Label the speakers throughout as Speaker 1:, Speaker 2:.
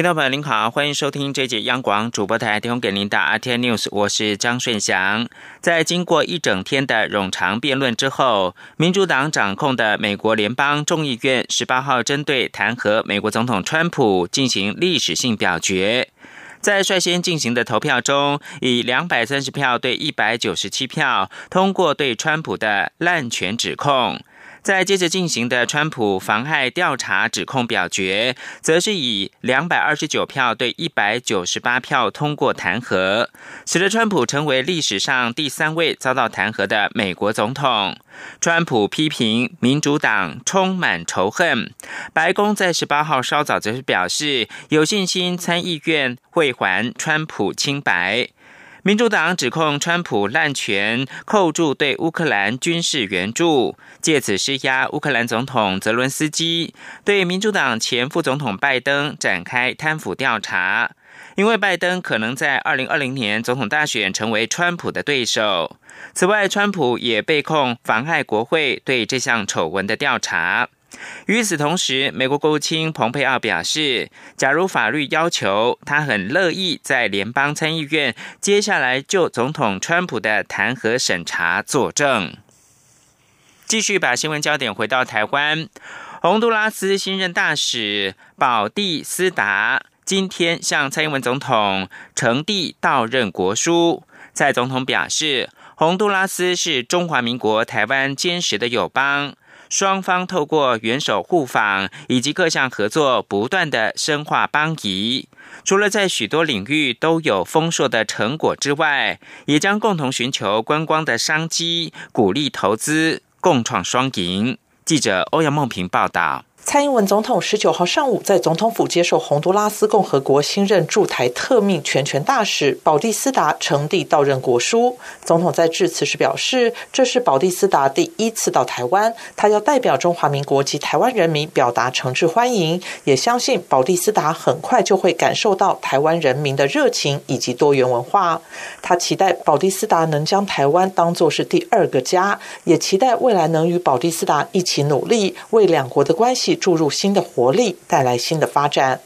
Speaker 1: 听众朋友您好，欢迎收听这节央广主播台提供给您的 RTI News，我是张顺祥。在经过一整天的冗长辩论之后，民主党掌控的美国联邦众议院十八号针对弹劾美国总统川普进行历史性表决。在率先进行的投票中，以两百三十票对一百九十七票通过对川普的滥权指控。在接着进行的川普妨害调查指控表决，则是以两百二十九票对一百九十八票通过弹劾，使得川普成为历史上第三位遭到弹劾的美国总统。川普批评民主党充满仇恨，白宫在十八号稍早则是表示有信心参议院会还川普清白。民主党指控川普滥权，扣住对乌克兰军事援助，借此施压乌克兰总统泽伦斯基，对民主党前副总统拜登展开贪腐调查。因为拜登可能在二零二零年总统大选成为川普的对手。此外，川普也被控妨害国会对这项丑闻的调查。与此同时，美国国务卿蓬佩奥表示，假如法律要求，他很乐意在联邦参议院接下来就总统川普的弹劾审查作证。继续把新闻焦点回到台湾，洪都拉斯新任大使保蒂斯达今天向蔡英文总统呈递到任国书。蔡总统表示，洪都拉斯是中华民国台湾坚实的友邦。双方透过元首互访以及各项合作，不断的深化邦谊。除了在许多领域都有丰硕的成果之外，也将共同寻求观光的商机，鼓励投资，共创双赢。记者欧阳梦平报道。
Speaker 2: 蔡英文总统十九号上午在总统府接受洪都拉斯共和国新任驻台特命全权大使保蒂斯达呈递到任国书。总统在致辞时表示，这是保蒂斯达第一次到台湾，他要代表中华民国及台湾人民表达诚挚欢迎，也相信保蒂斯达很快就会感受到台湾人民的热情以及多元文化。他期待保蒂斯达能将台湾当作是第二个家，也期待未来能与保蒂斯达一起努力，为两国的关系。注入新的活力，带来新的发展。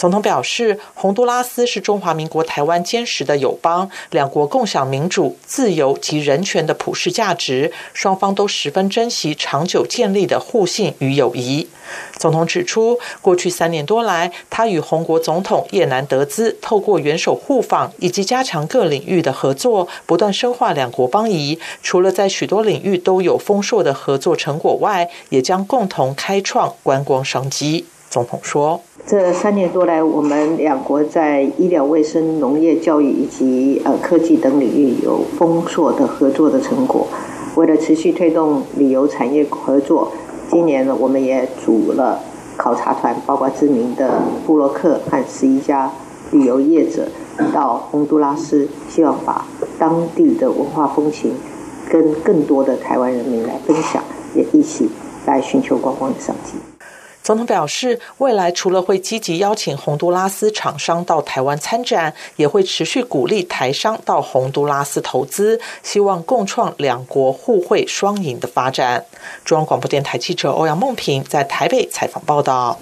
Speaker 2: 总统表示，洪都拉斯是中华民国台湾坚实的友邦，两国共享民主、自由及人权的普世价值，双方都十分珍惜长久建立的互信与友谊。总统指出，过去三年多来，他与洪国总统叶南德兹透过元首互访以及加强各领域的合作，不断深化两国邦谊。除了在许多领域都有丰硕的合作成果外，也将共同开创观光商机。总统说：“
Speaker 3: 这三年多来，我们两国在医疗卫生、农业、教育以及呃科技等领域有丰硕的合作的成果。为了持续推动旅游产业合作，今年呢，我们也组了考察团，包括知名的布洛克和十一家旅游业者到洪都拉斯，希望把当地的文化风情跟更多的台湾人民来分享，也一起来寻求观光的商机。”
Speaker 2: 总统表示，未来除了会积极邀请洪都拉斯厂商到台湾参展，也会持续鼓励台商到洪都拉斯投资，希望共创两国互惠双赢的发展。中央广播电台记者欧阳梦平在台北采访报道。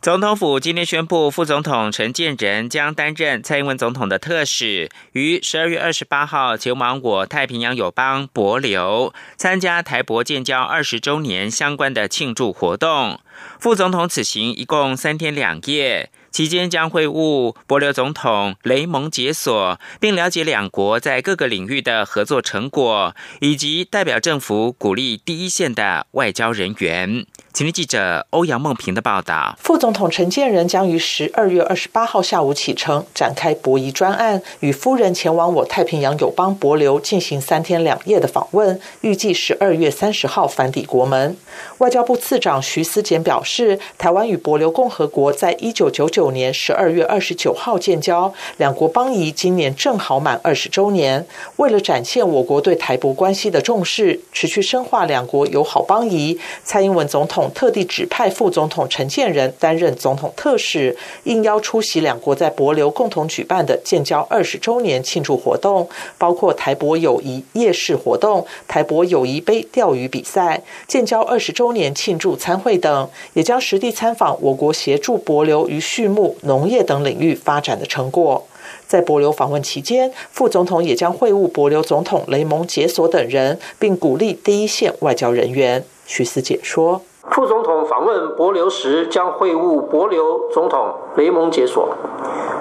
Speaker 1: 总统府今天宣布，副总统陈建仁将担任蔡英文总统的特使，于十二月二十八号前往我太平洋友邦博流，参加台博建交二十周年相关的庆祝活动。副总统此行一共三天两夜。期间将会晤博留总统雷蒙解锁，并了解两国在各个领域的合作成果，以及代表政府鼓励第一线的外交人员。请听记者欧阳梦平的报道。
Speaker 2: 副总统陈建仁将于十二月二十八号下午启程，展开博弈专案，与夫人前往我太平洋友邦博流进行三天两夜的访问，预计十二月三十号返抵国门。外交部次长徐思俭表。示，台湾与帛琉共和国在一九九九九年十二月二十九号建交，两国邦谊今年正好满二十周年。为了展现我国对台博关系的重视，持续深化两国友好邦谊，蔡英文总统特地指派副总统陈建仁担任总统特使，应邀出席两国在博流共同举办的建交二十周年庆祝活动，包括台博友谊夜市活动、台博友谊杯钓鱼比赛、建交二十周年庆祝参会等，也将实地参访我国协助博流于叙牧、农业等领域发展的成果。在博流访问期间，副总统也将会晤博流总统雷蒙杰索等人，并鼓励第一线外交人员。徐思解说，
Speaker 4: 副总统访问博流时将会晤博流总统雷蒙杰索，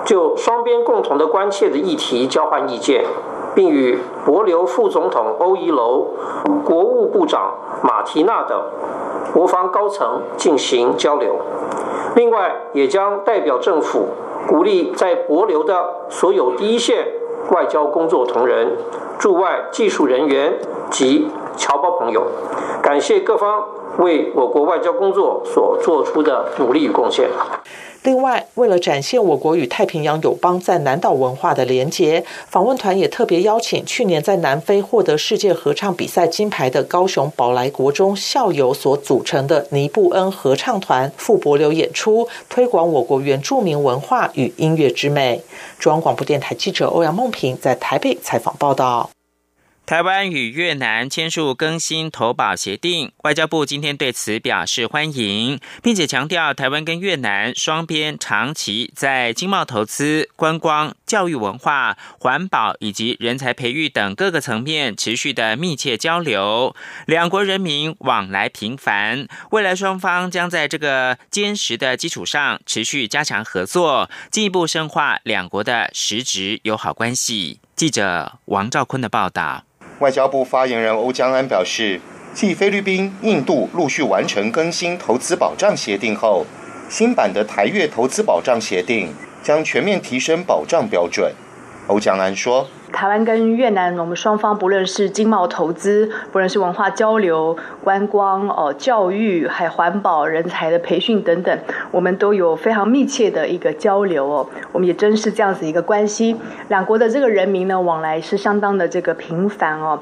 Speaker 4: 就双边共同的关切的议题交换意见，并与博流副总统欧一楼、国务部长马提娜等国防高层进行交流。另外，也将代表政府。鼓励在博流的所有第一线外交工作同仁、驻外技术人员及侨胞朋友，感谢各方为我国外交工作所做出的努力与贡献。
Speaker 2: 另外，为了展现我国与太平洋友邦在南岛文化的连结，访问团也特别邀请去年在南非获得世界合唱比赛金牌的高雄宝来国中校友所组成的尼布恩合唱团赴博流演出，推广我国原住民文化与音乐之美。中央广播电台记者欧阳梦平在台北采访报道。
Speaker 1: 台湾与越南签署更新投保协定，外交部今天对此表示欢迎，并且强调台湾跟越南双边长期在经贸投资、观光、教育文化、环保以及人才培育等各个层面持续的密切交流，两国人民往来频繁，未来双方将在这个坚实的基础上持续加强合作，进一步深化两国的实质友好关系。记者王兆坤的报道。
Speaker 5: 外交部发言人欧江安表示，继菲律宾、印度陆续完成更新投资保障协定后，新版的台越投资保障协定将全面提升保障标准。欧江安说：“
Speaker 6: 台湾跟越南，我们双方不论是经贸投资，不论是文化交流、观光、哦教育，还环保、人才的培训等等，我们都有非常密切的一个交流哦。我们也珍视这样子一个关系，两国的这个人民呢往来是相当的这个频繁哦。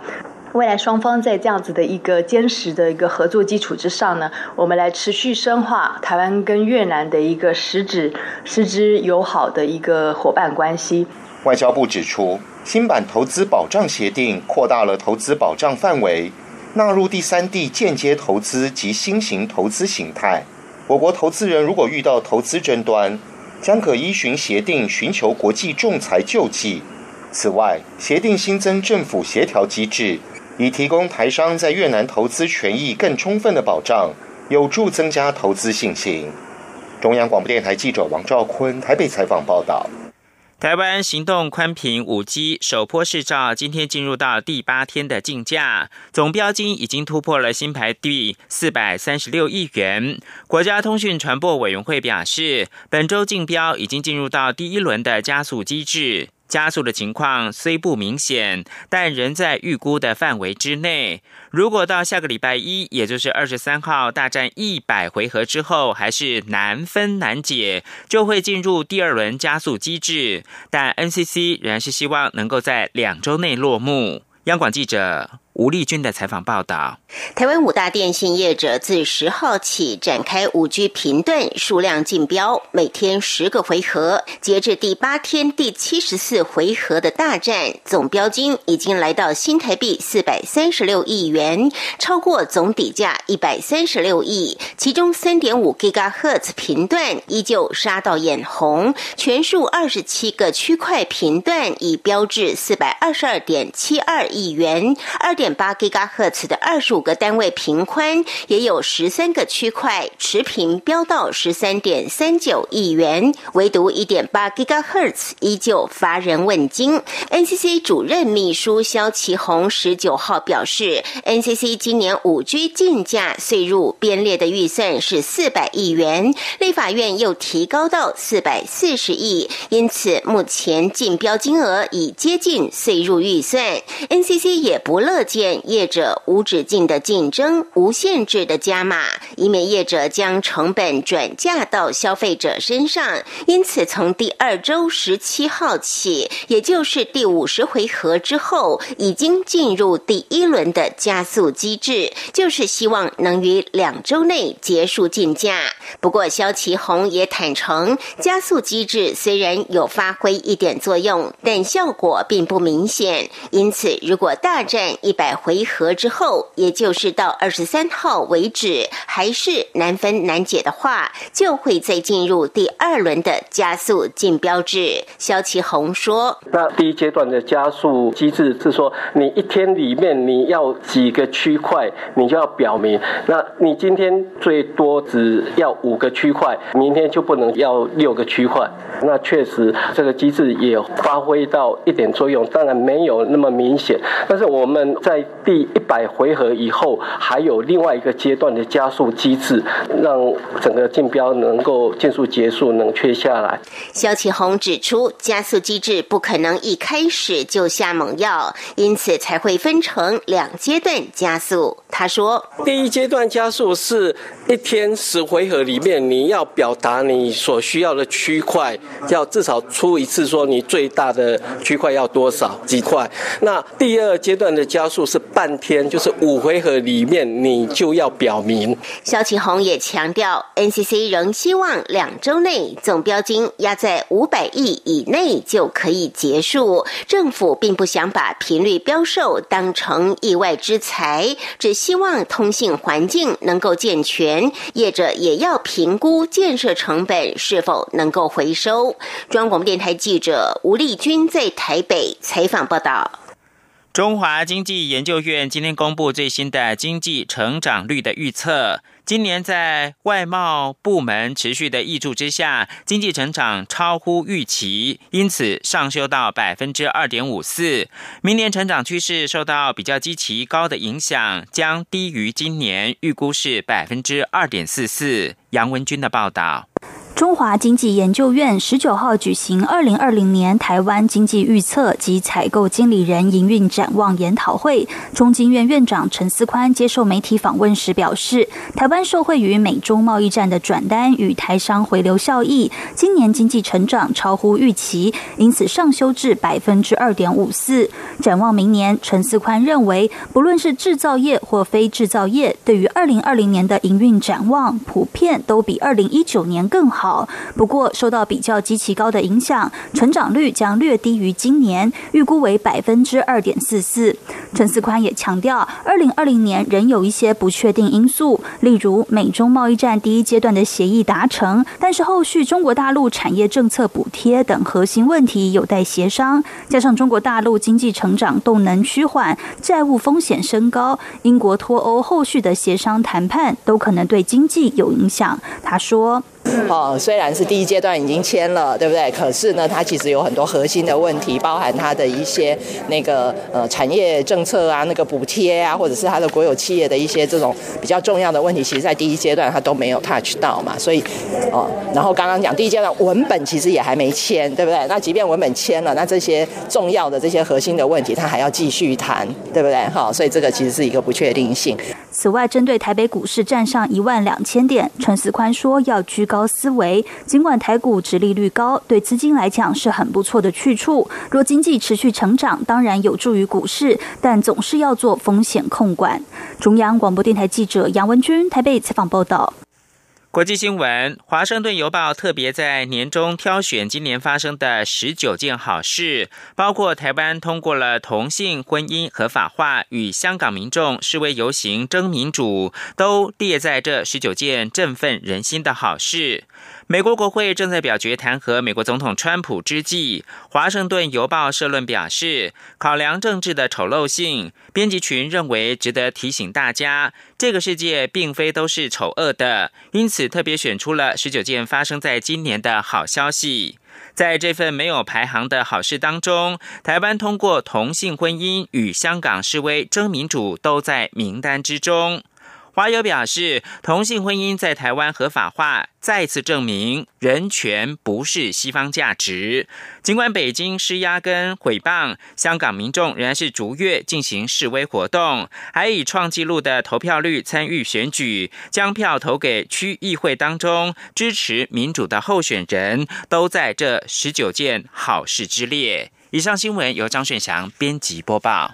Speaker 6: 未来双方在这样子的一个坚实的一个合作基础之上呢，我们来持续深化台湾跟越南的一个实质、实质友好的一个伙伴关系。”
Speaker 5: 外交部指出，新版投资保障协定扩大了投资保障范围，纳入第三地间接投资及新型投资形态。我国投资人如果遇到投资争端，将可依循协定寻求国际仲裁救济。此外，协定新增政府协调机制，以提供台商在越南投资权益更充分的保障，有助增加投资信心。中央广播电台记者王兆坤台北采访报道。
Speaker 1: 台湾行动宽频五 G 首波试照今天进入到第八天的竞价，总标金已经突破了新台币四百三十六亿元。国家通讯传播委员会表示，本周竞标已经进入到第一轮的加速机制。加速的情况虽不明显，但仍在预估的范围之内。如果到下个礼拜一，也就是二十三号大战一百回合之后，还是难分难解，就会进入第二轮加速机制。但 NCC 仍然是希望能够在两周内落幕。央广记者。吴丽君的采访报道：
Speaker 7: 台湾五大电信业者自十号起展开五 G 频段数量竞标，每天十个回合。截至第八天第七十四回合的大战，总标金已经来到新台币四百三十六亿元，超过总底价一百三十六亿。其中三点五 GHz 频段依旧杀到眼红，全数二十七个区块频段已标至四百二十二点七二亿元，二点。点八 GHz 的二十五个单位频宽，也有十三个区块持平飙到十三点三九亿元，唯独一点八 GHz 依旧乏人问津。NCC 主任秘书肖其宏十九号表示，NCC 今年五 G 竞价税入编列的预算是四百亿元，立法院又提高到四百四十亿，因此目前竞标金额已接近税入预算。NCC 也不乐见。件业者无止境的竞争、无限制的加码，以免业者将成本转嫁到消费者身上。因此，从第二周十七号起，也就是第五十回合之后，已经进入第一轮的加速机制，就是希望能于两周内结束竞价。不过，肖其红也坦诚，加速机制虽然有发挥一点作用，但效果并不明显。因此，如果大战一百百回合之后，也就是到二十三号为止，还是难分难解的话，就会再进入第二轮的加速竞标制。肖其红说：“
Speaker 8: 那第一阶段的加速机制是说，你一天里面你要几个区块，你就要表明。那你今天最多只要五个区块，明天就不能要六个区块。那确实这个机制也发挥到一点作用，当然没有那么明显。但是我们在第一百回合以后，还有另外一个阶段的加速机制，让整个竞标能够尽速结束，冷却下来。
Speaker 7: 肖启宏指出，加速机制不可能一开始就下猛药，因此才会分成两阶段加速。他说，
Speaker 8: 第一阶段加速是一天十回合里面，你要表达你所需要的区块，要至少出一次说你最大的区块要多少几块。那第二阶段的加速是半天，就是五回合里面你就要表明。
Speaker 7: 肖启宏也强调，NCC 仍希望两周内总标金压在五百亿以内就可以结束。政府并不想把频率标售当成意外之财，只希望通信环境能够健全，业者也要评估建设成本是否能够回收。中央广播电台记者吴丽君在台北采访报道。
Speaker 1: 中华经济研究院今天公布最新的经济成长率的预测。今年在外贸部门持续的益助之下，经济成长超乎预期，因此上修到百分之二点五四。明年成长趋势受到比较基期高的影响，将低于今年，预估是百分之二点四四。杨文军的报道。
Speaker 9: 中华经济研究院十九号举行二零二零年台湾经济预测及采购经理人营运展望研讨会，中经院院长陈思宽接受媒体访问时表示，台湾受惠于美中贸易战的转单与台商回流效益，今年经济成长超乎预期，因此上修至百分之二点五四。展望明年，陈思宽认为，不论是制造业或非制造业，对于二零二零年的营运展望，普遍都比二零一九年更好。好，不过受到比较极其高的影响，成长率将略低于今年，预估为百分之二点四四。陈思宽也强调，二零二零年仍有一些不确定因素，例如美中贸易战第一阶段的协议达成，但是后续中国大陆产业政策补贴等核心问题有待协商，加上中国大陆经济成长动能趋缓，债务风险升高，英国脱欧后续的协商谈判都可能对经济有影响。他说。
Speaker 10: 哦，虽然是第一阶段已经签了，对不对？可是呢，它其实有很多核心的问题，包含它的一些那个呃产业政策啊，那个补贴啊，或者是它的国有企业的一些这种比较重要的问题，其实在第一阶段它都没有 touch 到嘛。所以哦，然后刚刚讲第一阶段文本其实也还没签，对不对？那即便文本签了，那这些重要的这些核心的问题，它还要继续谈，对不对？哈，所以这个其实是一个不确定性。
Speaker 9: 此外，针对台北股市站上一万两千点，陈思宽说要居高思维。尽管台股殖利率高，对资金来讲是很不错的去处。若经济持续成长，当然有助于股市，但总是要做风险控管。中央广播电台记者杨文军台北采访报道。
Speaker 1: 国际新闻：《华盛顿邮报》特别在年中挑选今年发生的十九件好事，包括台湾通过了同性婚姻合法化与香港民众示威游行争民主，都列在这十九件振奋人心的好事。美国国会正在表决弹劾美国总统川普之际，《华盛顿邮报》社论表示，考量政治的丑陋性，编辑群认为值得提醒大家，这个世界并非都是丑恶的，因此特别选出了十九件发生在今年的好消息。在这份没有排行的好事当中，台湾通过同性婚姻与香港示威争民主都在名单之中。华友表示，同性婚姻在台湾合法化，再次证明人权不是西方价值。尽管北京施压跟毁谤，香港民众仍然是逐月进行示威活动，还以创纪录的投票率参与选举，将票投给区议会当中支持民主的候选人，都在这十九件好事之列。以上新闻由张顺祥编辑播报。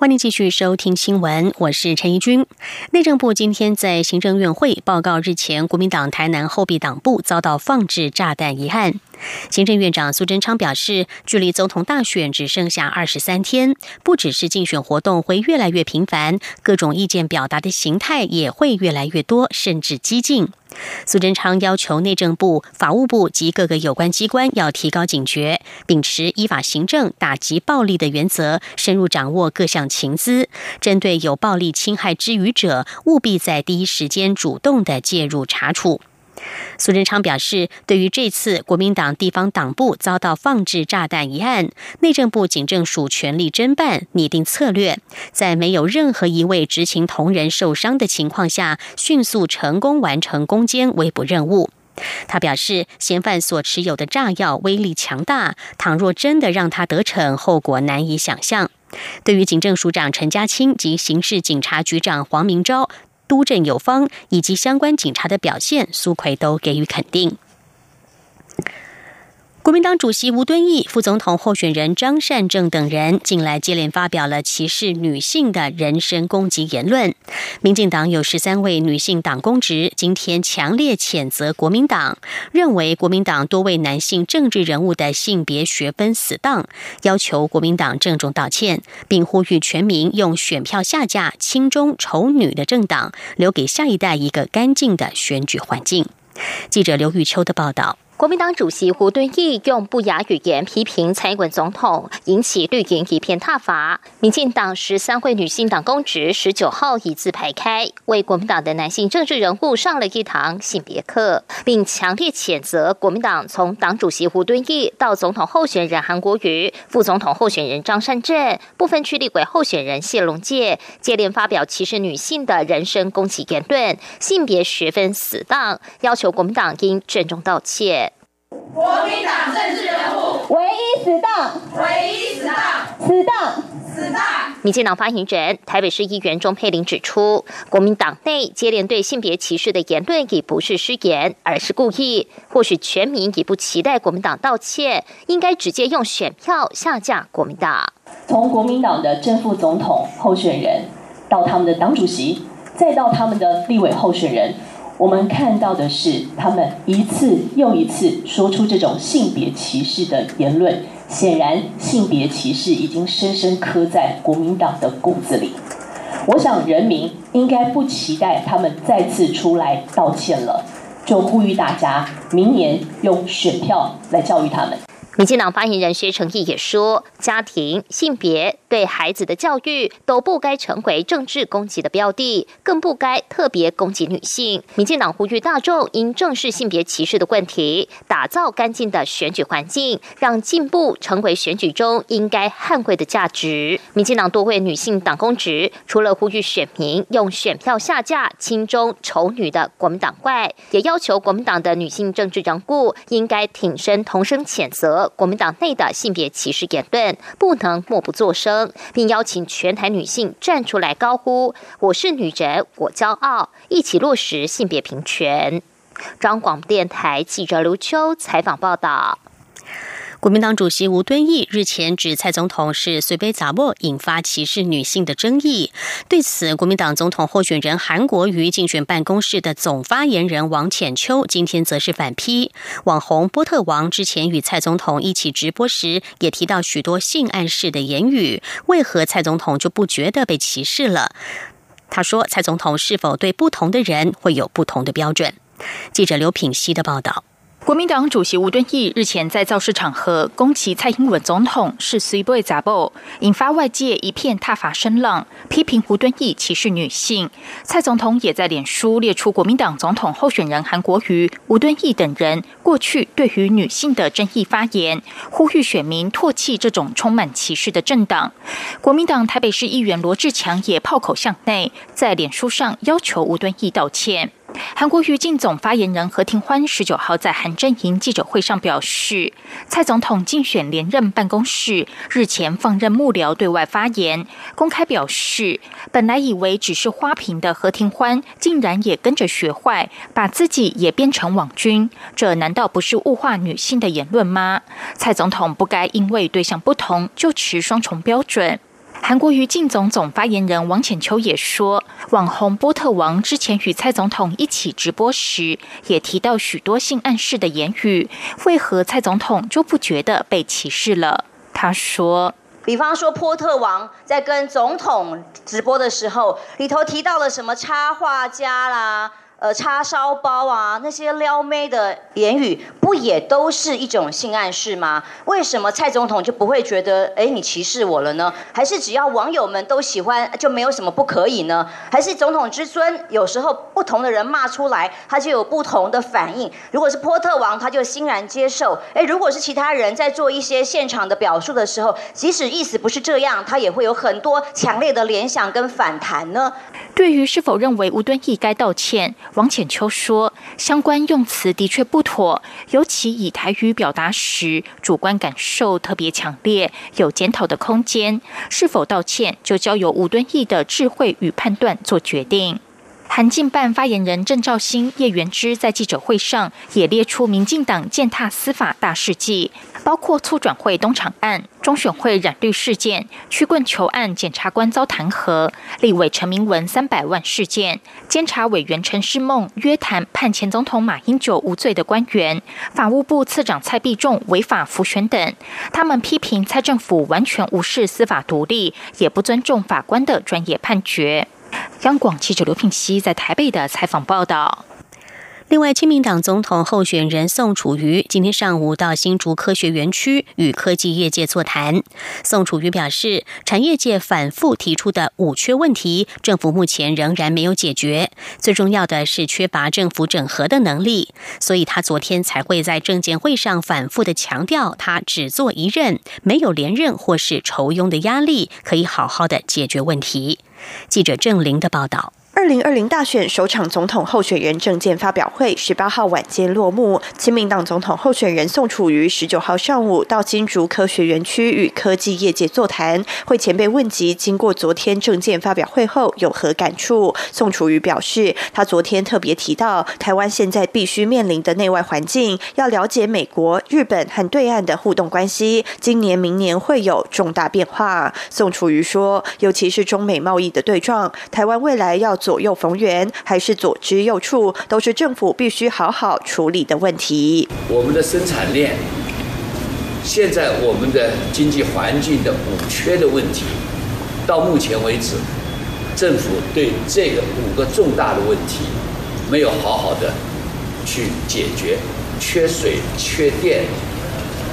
Speaker 11: 欢迎继续收听新闻，我是陈怡君。内政部今天在行政院会报告，日前国民党台南后壁党部遭到放置炸弹一案。行政院长苏贞昌表示，距离总统大选只剩下二十三天，不只是竞选活动会越来越频繁，各种意见表达的形态也会越来越多，甚至激进。苏贞昌要求内政部、法务部及各个有关机关要提高警觉，秉持依法行政、打击暴力的原则，深入掌握各项情资，针对有暴力侵害之余者，务必在第一时间主动的介入查处。苏贞昌表示，对于这次国民党地方党部遭到放置炸弹一案，内政部警政署全力侦办，拟定策略，在没有任何一位执勤同仁受伤的情况下，迅速成功完成攻坚围捕任务。他表示，嫌犯所持有的炸药威力强大，倘若真的让他得逞，后果难以想象。对于警政署长陈家清及刑事警察局长黄明昭。督政有方，以及相关警察的表现，苏奎都给予肯定。国民党主席吴敦义、副总统候选人张善政等人近来接连发表了歧视女性的人身攻击言论。民进党有十三位女性党公职今天强烈谴责国民党，认为国民党多位男性政治人物的性别学分死当，要求国民党郑重道歉，并呼吁全民用选票下架亲中丑女的政党，留给下一代一个干净的选举环境。记者刘玉秋的报道。
Speaker 12: 国民党主席胡敦义用不雅语言批评蔡英文总统，引起绿营一片挞伐。民进党十三位女性党公职十九号一字排开，为国民党的男性政治人物上了一堂性别课，并强烈谴责国民党从党主席胡敦义到总统候选人韩国瑜、副总统候选人张善政、部分区立委候选人谢龙介，接连发表歧视女性的人身攻击言论，性别学分死当，要求国民党应郑重道歉。
Speaker 13: 国民党政治人物唯一死党，唯一死党，死党，死党。
Speaker 12: 民进党发言人台北市议员钟佩玲指出，国民党内接连对性别歧视的言论已不是失言，而是故意。或许全民已不期待国民党道歉，应该直接用选票下架国民党。
Speaker 14: 从国民党的正副总统候选人，到他们的党主席，再到他们的立委候选人。我们看到的是，他们一次又一次说出这种性别歧视的言论。显然，性别歧视已经深深刻在国民党的骨子里。我想，人民应该不期待他们再次出来道歉了，就呼吁大家明年用选票来教育他们。
Speaker 12: 民进党发言人薛成义也说，家庭、性别对孩子的教育都不该成为政治攻击的标的，更不该特别攻击女性。民进党呼吁大众应正视性别歧视的问题，打造干净的选举环境，让进步成为选举中应该捍卫的价值。民进党多位女性党公职，除了呼吁选民用选票下架亲中丑女的国民党外，也要求国民党的女性政治人物应该挺身同声谴责。国民党内的性别歧视言论不能默不作声，并邀请全台女性站出来高呼“我是女人，我骄傲”，一起落实性别平权。中广电台记者刘秋采访报道。
Speaker 11: 国民党主席吴敦义日前指蔡总统是随杯砸沫，引发歧视女性的争议。对此，国民党总统候选人韩国瑜竞选办公室的总发言人王浅秋今天则是反批，网红波特王之前与蔡总统一起直播时，也提到许多性暗示的言语，为何蔡总统就不觉得被歧视了？他说，蔡总统是否对不同的人会有不同的标准？记者刘品熙的报道。
Speaker 15: 国民党主席吴敦义日前在造势场合攻击蔡英文总统是随波杂报，引发外界一片挞伐声浪，批评吴敦义歧视女性。蔡总统也在脸书列出国民党总统候选人韩国瑜、吴敦义等人过去对于女性的争议发言，呼吁选民唾弃这种充满歧视的政党。国民党台北市议员罗志强也炮口向内，在脸书上要求吴敦义道歉。韩国瑜进总发言人何庭欢十九号在韩正营记者会上表示，蔡总统竞选连任办公室日前放任幕僚对外发言，公开表示，本来以为只是花瓶的何庭欢，竟然也跟着学坏，把自己也变成网军，这难道不是物化女性的言论吗？蔡总统不该因为对象不同就持双重标准。韩国瑜进总总发言人王浅秋也说，网红波特王之前与蔡总统一起直播时，也提到许多性暗示的言语，为何蔡总统就不觉得被歧视了？他说，
Speaker 16: 比方说波特王在跟总统直播的时候，里头提到了什么插画家啦。呃，叉烧包啊，那些撩妹的言语，不也都是一种性暗示吗？为什么蔡总统就不会觉得，哎，你歧视我了呢？还是只要网友们都喜欢，就没有什么不可以呢？还是总统之尊，有时候不同的人骂出来，他就有不同的反应。如果是波特王，他就欣然接受；哎，如果是其他人在做一些现场的表述的时候，即使意思不是这样，他也会有很多强烈的联想跟反弹呢？
Speaker 15: 对于是否认为吴敦义该道歉？王浅秋说：“相关用词的确不妥，尤其以台语表达时，主观感受特别强烈，有检讨的空间。是否道歉，就交由吴敦义的智慧与判断做决定。”韩进办发言人郑兆兴、叶元之在记者会上也列出民进党践踏司法大事迹，包括促转会东厂案、中选会染绿事件、曲棍球案检察官遭弹劾、立委陈明文三百万事件、监察委员陈世梦约谈判前总统马英九无罪的官员、法务部次长蔡必仲违法浮选等。他们批评蔡政府完全无视司法独立，也不尊重法官的专业判决。央广记者刘品熙在台北的采访报道。
Speaker 11: 另外，亲民党总统候选人宋楚瑜今天上午到新竹科学园区与科技业界座谈。宋楚瑜表示，产业界反复提出的五缺问题，政府目前仍然没有解决。最重要的是缺乏政府整合的能力，所以他昨天才会在证监会上反复的强调，他只做一任，没有连任或是筹庸的压力，可以好好的解决问题。记者郑玲的报道。
Speaker 17: 二零二零大选首场总统候选人证件发表会十八号晚间落幕。亲民党总统候选人宋楚瑜十九号上午到金竹科学园区与科技业界座谈。会前被问及经过昨天证件发表会后有何感触，宋楚瑜表示，他昨天特别提到台湾现在必须面临的内外环境，要了解美国、日本和对岸的互动关系，今年、明年会有重大变化。宋楚瑜说，尤其是中美贸易的对撞，台湾未来要。左右逢源还是左支右绌，都是政府必须好好处理的问题。
Speaker 18: 我们的生产链，现在我们的经济环境的五缺的问题，到目前为止，政府对这个五个重大的问题没有好好的去解决：缺水、缺电、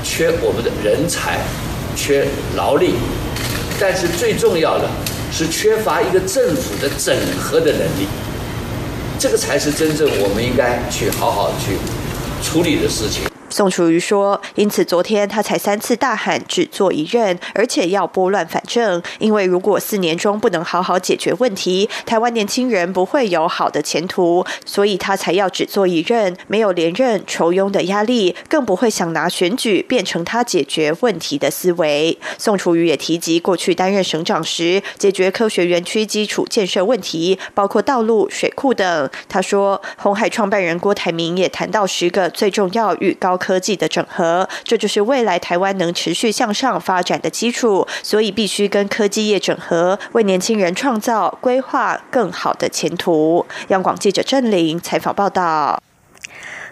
Speaker 18: 缺我们的人才、缺劳力。但是最重要的。是缺乏一个政府的整合的能力，这个才是真正我们应该去好好去处理的事情。
Speaker 17: 宋楚瑜说：“因此，昨天他才三次大喊只做一任，而且要拨乱反正。因为如果四年中不能好好解决问题，台湾年轻人不会有好的前途。所以他才要只做一任，没有连任愁庸的压力，更不会想拿选举变成他解决问题的思维。”宋楚瑜也提及过去担任省长时，解决科学园区基础建设问题，包括道路、水库等。他说：“红海创办人郭台铭也谈到十个最重要与高。”科科技的整合，这就是未来台湾能持续向上发展的基础。所以必须跟科技业整合，为年轻人创造规划更好的前途。央广记者郑玲采访报道。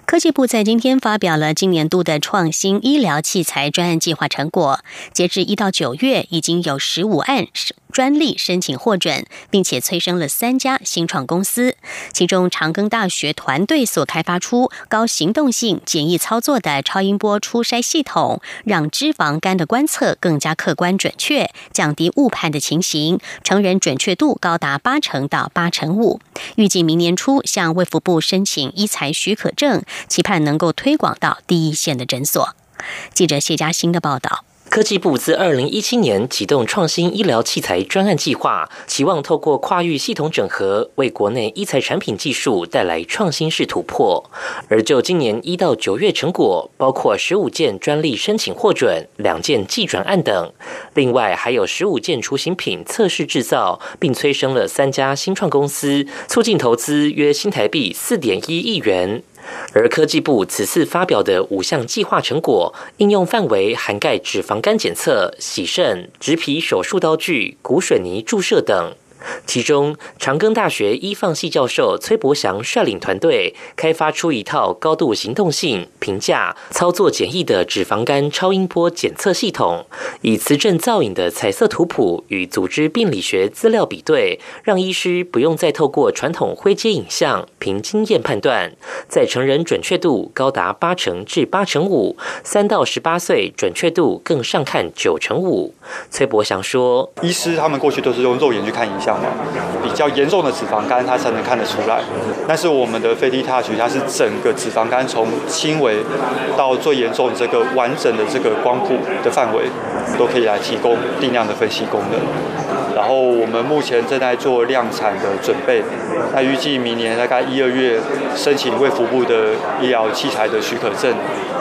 Speaker 11: 科技部在今天发表了今年度的创新医疗器材专案计划成果，截至一到九月，已经有十五案专利申请获准，并且催生了三家新创公司。其中，长庚大学团队所开发出高行动性、简易操作的超音波初筛系统，让脂肪肝的观测更加客观准确，降低误判的情形，成人准确度高达八成到八成五。预计明年初向卫福部申请医材许可证，期盼能够推广到第一线的诊所。记者谢嘉欣的报道。
Speaker 19: 科技部自二零一七年启动创新医疗器材专案计划，期望透过跨域系统整合，为国内医材产品技术带来创新式突破。而就今年一到九月成果，包括十五件专利申请获准、两件技转案等，另外还有十五件雏形品测试制造，并催生了三家新创公司，促进投资约新台币四点一亿元。而科技部此次发表的五项计划成果，应用范围涵盖脂肪肝检测、洗肾、植皮手术刀具、骨水泥注射等。其中，长庚大学医放系教授崔伯祥率领团队开发出一套高度行动性、评价、操作简易的脂肪肝超音波检测系统，以磁振造影的彩色图谱与组织病理学资料比对，让医师不用再透过传统灰阶影像，凭经验判断，在成人准确度高达八成至八成五，三到十八岁准确度更上看九成五。崔伯祥说：“医师他们过去都是用肉眼去看影像。”比较严重的脂肪肝，它才能看得出来。但是我们的飞利泰许它是整个脂肪肝从轻微到最严重这个完整的这个光谱的范围，都可以来提供定量的分析功能。然后我们目前正在做量产的准备，那预计明年大概一二月申请为腹部的医疗器材的许可证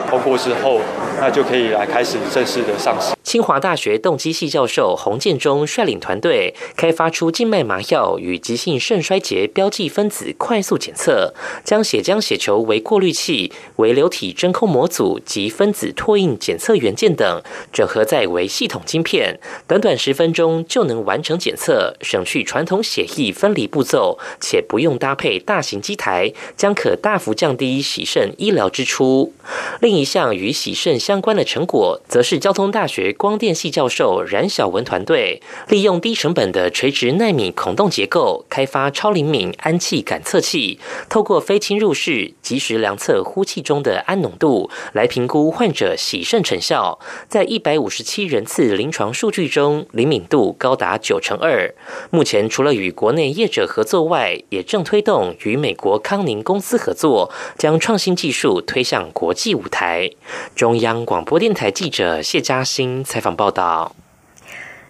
Speaker 19: 通过之后，那就可以来开始正式的上市。清华大学动机系教授洪建中率领团队开发出静脉麻药与急性肾衰竭标记分子快速检测，将血浆血球为过滤器、微流体真空模组及分子拓印检测元件等整合在为系统晶片，短短十分钟就能完成检测，省去传统血液分离步骤，且不用搭配大型机台，将可大幅降低洗肾医疗支出。另一项与洗肾相关的成果，则是交通大学。光电系教授冉小文团队利用低成本的垂直纳米孔洞结构，开发超灵敏氨气感测器，透过非侵入式及时量测呼气中的氨浓度，来评估患者洗肾成效。在一百五十七人次临床数据中，灵敏度高达九九成二。目前除了与国内业者合作外，也正推动与美国康宁公司合作，将创新技术推向国际舞台。中央广播电台记者谢嘉欣。采访报道：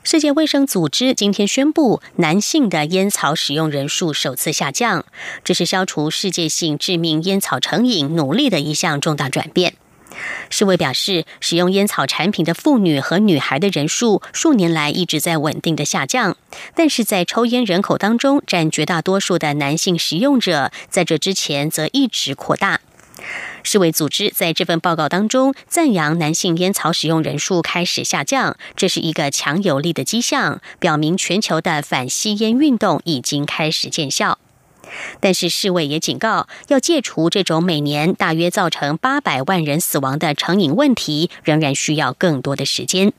Speaker 11: 世界卫生组织今天宣布，男性的烟草使用人数首次下降，这是消除世界性致命烟草成瘾努力的一项重大转变。世卫表示，使用烟草产品的妇女和女孩的人数数年来一直在稳定的下降，但是在抽烟人口当中占绝大多数的男性使用者，在这之前则一直扩大。世卫组织在这份报告当中赞扬男性烟草使用人数开始下降，这是一个强有力的迹象，表明全球的反吸烟运动已经开始见效。但是世卫也警告，要戒除这种每年大约造成八百万人死亡的成瘾问题，仍然需要更多的时间。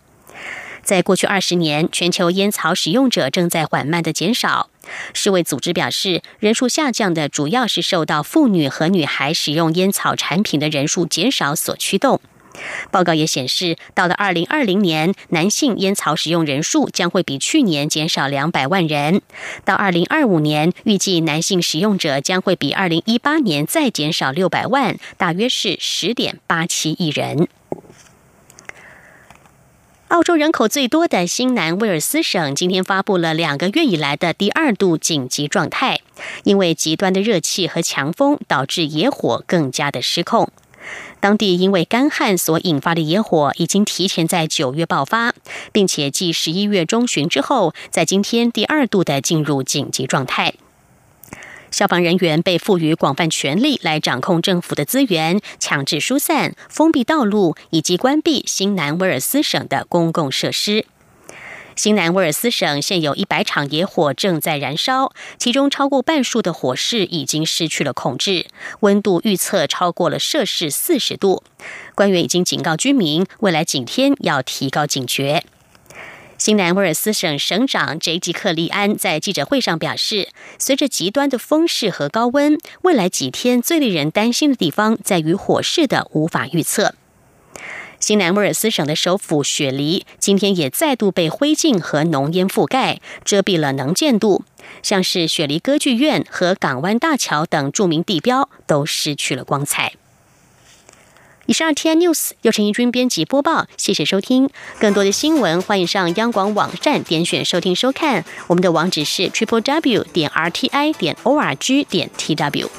Speaker 11: 在过去二十年，全球烟草使用者正在缓慢的减少。世卫组织表示，人数下降的主要是受到妇女和女孩使用烟草产品的人数减少所驱动。报告也显示，到了二零二零年，男性烟草使用人数将会比去年减少两百万人；到二零二五年，预计男性使用者将会比二零一八年再减少六百万，大约是十点八七亿人。澳洲人口最多的新南威尔斯省今天发布了两个月以来的第二度紧急状态，因为极端的热气和强风导致野火更加的失控。当地因为干旱所引发的野火已经提前在九月爆发，并且继十一月中旬之后，在今天第二度的进入紧急状态。消防人员被赋予广泛权力来掌控政府的资源，强制疏散、封闭道路以及关闭新南威尔斯省的公共设施。新南威尔斯省现有一百场野火正在燃烧，其中超过半数的火势已经失去了控制，温度预测超过了摄氏四十度。官员已经警告居民，未来几天要提高警觉。新南威尔斯省省长 J. 吉克利安在记者会上表示，随着极端的风势和高温，未来几天最令人担心的地方在于火势的无法预测。新南威尔斯省的首府雪梨今天也再度被灰烬和浓烟覆盖，遮蔽了能见度。像是雪梨歌剧院和港湾大桥等著名地标都失去了光彩。以上 T N News 由陈怡君编辑播报，谢谢收听。更多的新闻，欢迎上央广网站点选收听收看。我们的网址是 triple w 点 r t i 点 o r g 点 t w。